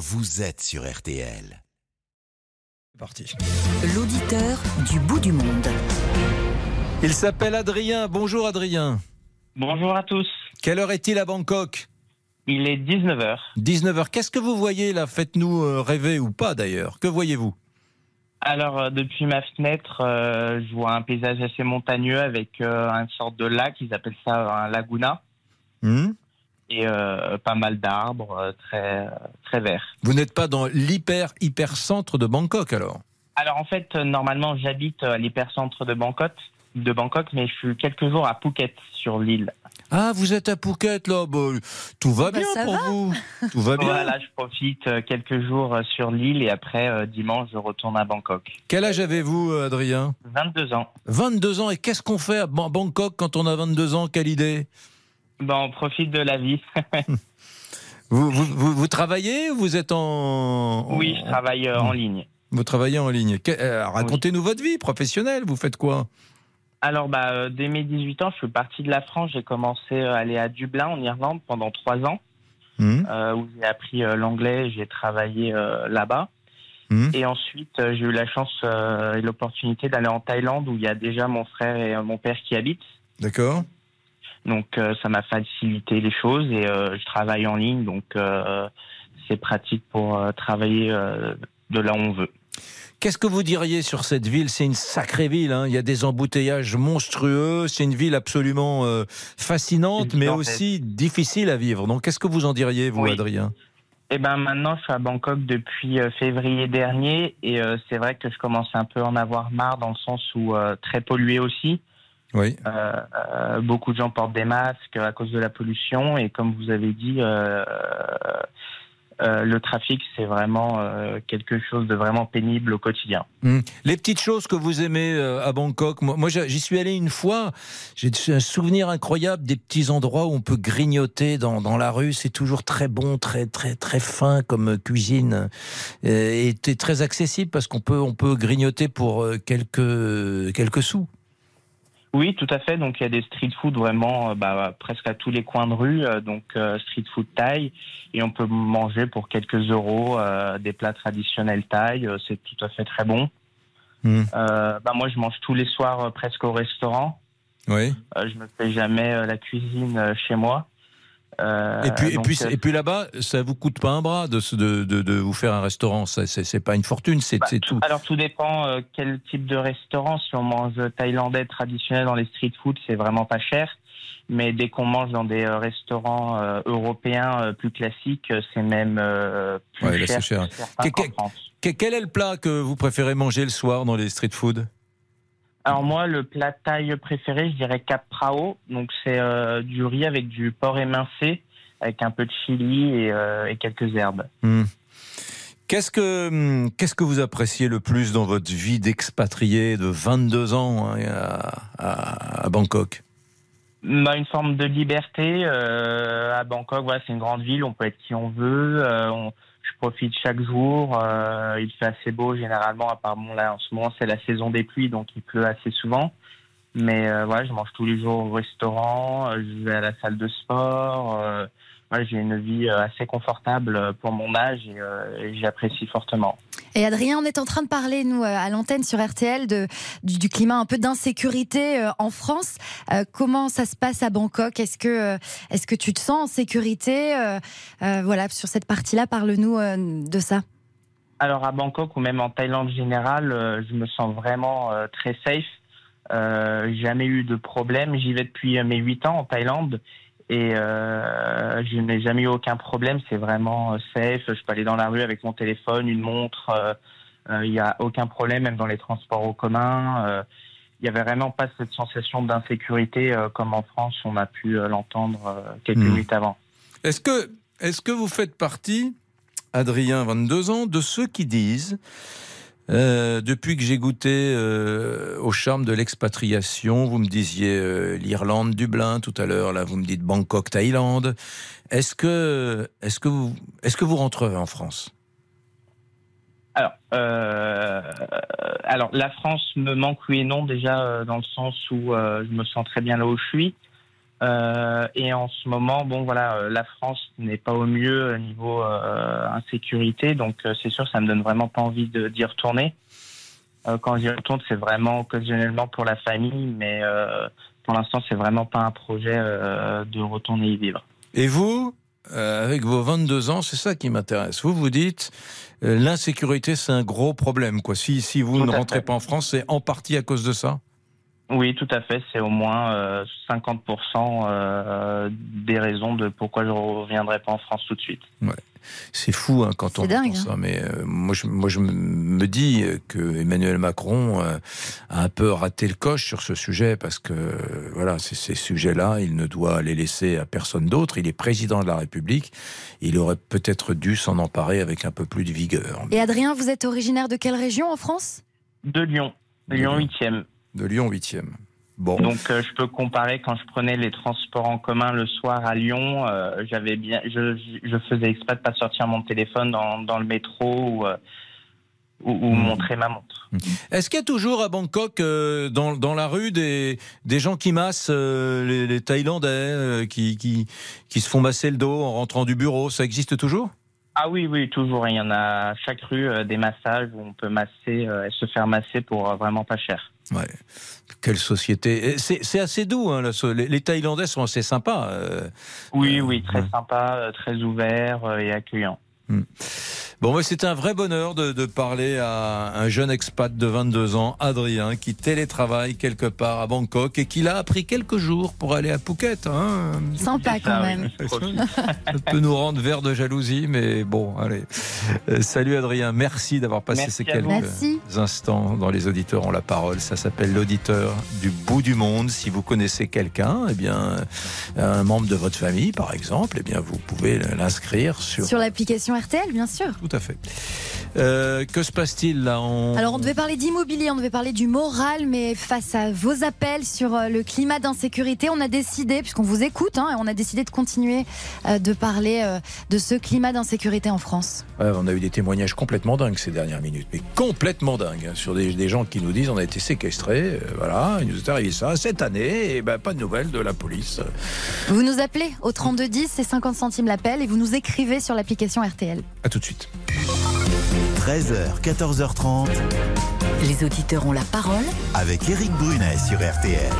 vous êtes sur RTL. Parti. L'auditeur du bout du monde. Il s'appelle Adrien. Bonjour Adrien. Bonjour à tous. Quelle heure est-il à Bangkok? Il est 19h. 19h. Qu'est-ce que vous voyez là? Faites-nous euh, rêver ou pas d'ailleurs. Que voyez-vous? Alors, euh, depuis ma fenêtre, euh, je vois un paysage assez montagneux avec euh, une sorte de lac, ils appellent ça un laguna, Hmm? Et euh, pas mal d'arbres, euh, très, très verts. Vous n'êtes pas dans l'hyper hyper centre de Bangkok alors? Alors, en fait, euh, normalement, j'habite à l'hypercentre de Bangkok, de Bangkok, mais je suis quelques jours à Phuket, sur l'île. Ah, vous êtes à Phuket là? Bah, tout va Bah, bien pour va. vous. Tout va bien. Voilà, je profite quelques jours sur l'île et après, dimanche, je retourne à Bangkok. Quel âge avez-vous, Adrien? 22 ans. 22 ans. Et qu'est-ce qu'on fait à Ban- Bangkok quand on a 22 ans? Quelle idée? Ben, on profite de la vie. vous, vous, vous- vous travaillez ou vous êtes en. en- oui, je travaille euh, en ligne. Vous travaillez en ligne. Euh, Racontez-nous votre vie professionnelle. Vous faites quoi? Alors, bah, euh, dès mes 18 ans, je suis parti de la France. J'ai commencé à aller à Dublin, en Irlande, pendant trois ans, euh, où j'ai appris l'anglais j'ai travaillé là-bas. Hmm. Et ensuite, j'ai eu la chance et l'opportunité d'aller en Thaïlande, où il y a déjà mon frère et mon père qui habitent. D'accord. Donc, euh, ça m'a facilité les choses et euh, je travaille en ligne, donc euh, c'est pratique pour travailler de là où on veut. Qu'est-ce que vous diriez sur cette ville? C'est une sacrée ville. hein. Il y a des embouteillages monstrueux. C'est une ville absolument euh, fascinante, mais aussi difficile à vivre. Donc, qu'est-ce que vous en diriez, vous, Oui. Adrien? Eh ben maintenant, je suis à Bangkok depuis euh, février dernier et euh, c'est vrai que je commence un peu à en avoir marre dans le sens où très pollué aussi. Oui. Euh, euh, beaucoup de gens portent des masques à cause de la pollution et comme vous avez dit, euh, euh, le trafic c'est vraiment quelque chose de vraiment pénible au quotidien. Hmm. Les petites choses que vous aimez à Bangkok. Moi, moi, j'y suis allé une fois. J'ai un souvenir incroyable des petits endroits où on peut grignoter dans, dans la rue. C'est toujours très bon, très très très fin comme cuisine et c'est très accessible parce qu'on peut on peut grignoter pour quelques quelques sous. Oui, tout à fait. Donc il y a des street food vraiment euh, bah, presque à tous les coins de rue, euh, donc euh, street food thaï, et on peut manger pour quelques euros euh, des plats traditionnels thaï. euh, c'est tout à fait très bon. Hmm. Euh, bah, moi, je mange tous les soirs presque au restaurant. Oui. Euh, je me fais jamais la cuisine chez moi. Euh, Et puis, et donc, puis, euh, et puis là-bas, ça vous coûte pas un bras de, de, de, de vous faire un restaurant. Ça, C'est pas une fortune, c'est Bah, tout. Alors tout dépend euh, quel type de restaurant. Si on mange thaïlandais traditionnel dans les street food, c'est vraiment pas cher. Mais dès qu'on mange dans des restaurants européens plus classiques, c'est même plus Ouais, cher, que. Que- Quel est le plat que vous préférez manger le soir dans les street food? Alors moi, le plat thaï préféré, je dirais cap prao. Donc c'est euh, du riz avec du porc émincé, avec un peu de chili et, euh, et quelques herbes. Hmm. Qu'est-ce que qu'est-ce que vous appréciez le plus dans votre vie d'expatrié de 22 ans hein, à, à- à Bangkok? Bah, une forme de liberté euh, à Bangkok. Voilà, c'est une grande ville, on peut être qui on veut. on- je profite chaque jour. euh, il fait assez beau généralement. À part bon, là, en ce moment, c'est la saison des pluies, donc il pleut assez souvent. Mais euh, voilà, je mange tous les jours au restaurant. euh, je vais à la salle de sport. euh, j'ai une vie assez confortable pour mon âge et j'apprécie fortement. Et Adrien, on est en train de parler, nous, euh, à l'antenne sur RTL, du, climat un peu d'insécurité euh, en France. Euh, comment ça se passe à Bangkok? Est-ce que, est-ce que tu te sens en sécurité? Voilà, sur cette partie-là, parle-nous de ça. Alors à Bangkok ou même en Thaïlande générale, je me sens vraiment très safe. Jamais eu de problème. J'y vais depuis mes 8 ans en Thaïlande et euh, je n'ai jamais eu aucun problème. C'est vraiment euh, safe. Je peux aller dans la rue avec mon téléphone, une montre. euh, Il n'y a aucun problème, même dans les transports en commun. Il n'y avait vraiment pas cette sensation d'insécurité comme en France, on a pu l'entendre quelques Hmm. minutes avant. Est-ce que est-ce que vous faites partie, Adrien, 22 ans, de ceux qui disent euh, depuis que j'ai goûté euh, au charme de l'expatriation, vous me disiez euh, l'Irlande, Dublin tout à l'heure, là vous me dites Bangkok, Thaïlande. Est-ce que, est-ce que vous, est-ce que vous rentrerez en France? Alors, euh, alors, la France me manque oui et non déjà dans le sens où je me sens très bien là où je suis. Euh, et en ce moment, bon voilà, euh, la France n'est pas au mieux au niveau euh, insécurité, donc euh, c'est sûr, ça me donne vraiment pas envie d'y retourner. Quand j'y retourne, c'est vraiment occasionnellement pour la famille, mais pour l'instant, c'est vraiment pas un projet de retourner y vivre. Et vous, avec vos 22 ans, c'est ça qui m'intéresse. Vous vous dites, l'insécurité, c'est un gros problème. Quoi. Si, si vous Tout ne rentrez fait. pas en France, c'est en partie à cause de ça? Oui, tout à fait. C'est au moins euh, 50% euh, des raisons de pourquoi je reviendrai pas en France tout de suite. C'est fou hein, quand on C'est dingue, entend ça. Mais euh, moi, je, moi, je me dis euh, que Emmanuel Macron euh, a un peu raté le coche sur ce sujet parce que euh, voilà, ces sujets-là, il ne doit les laisser à personne d'autre. Il est président de la République. Il aurait peut-être dû s'en emparer avec un peu plus de vigueur. Et Adrien, vous êtes originaire de quelle région en France? De Lyon, De Lyon Lyon. 8e. De Lyon 8e. Bon. Donc euh, je peux comparer quand je prenais les transports en commun le soir à Lyon, euh, j'avais bien, je, je faisais exprès de pas sortir mon téléphone dans, dans le métro ou, euh, ou, ou Mhm. montrer ma montre. Est-ce qu'il y a toujours à Bangkok, euh, dans, dans la rue, des, des gens qui massent euh, les, les Thaïlandais, euh, qui, qui, qui se font masser le dos en rentrant du bureau? Ça existe toujours? Ah oui, oui, toujours. Il y en a à chaque rue euh, des massages où on peut masser euh, se faire masser pour euh, vraiment pas cher. Ouais. Quelle société. C'est assez doux, hein, les, les Thaïlandais sont assez sympas. euh. Oui, Euh, oui, très ouais. sympa, euh, très ouvert euh, et accueillant. Bon, ouais, c'était un vrai bonheur de, de parler à un jeune expat de 22 ans, Adrien, qui télétravaille quelque part à Bangkok et qui l'a appris quelques jours pour aller à Phuket. Hein. Sympa C'est quand ça, même. Ça peut nous rendre verts de jalousie, mais bon, allez. Euh, salut Adrien, merci d'avoir passé Merci ces quelques. Merci. instants dans Les Auditeurs ont la parole. Ça s'appelle l'auditeur du bout du monde. Si vous connaissez quelqu'un, eh bien, un membre de votre famille, par exemple, eh bien, vous pouvez l'inscrire sur. Sur l'application RTL, bien sûr. Tout à fait. Euh, que se passe-t-il là on... Alors on devait parler d'immobilier, on devait parler du moral, mais face à vos appels sur euh, le climat d'insécurité, on a décidé, puisqu'on vous écoute, hein, on a décidé de continuer euh, de parler de ce climat d'insécurité en France. Ouais, on a eu des témoignages complètement dingues ces dernières minutes, mais complètement dingues, hein, sur des, des gens qui nous disent on a été séquestrés, euh, voilà, il nous est arrivé ça cette année, et ben pas de nouvelles de la police. Vous nous appelez au 3210, c'est 50 centimes l'appel, et vous nous écrivez sur l'application RTL. À tout de suite. 13h, 14h30 Les auditeurs ont la parole avec Eric Brunet sur RTL.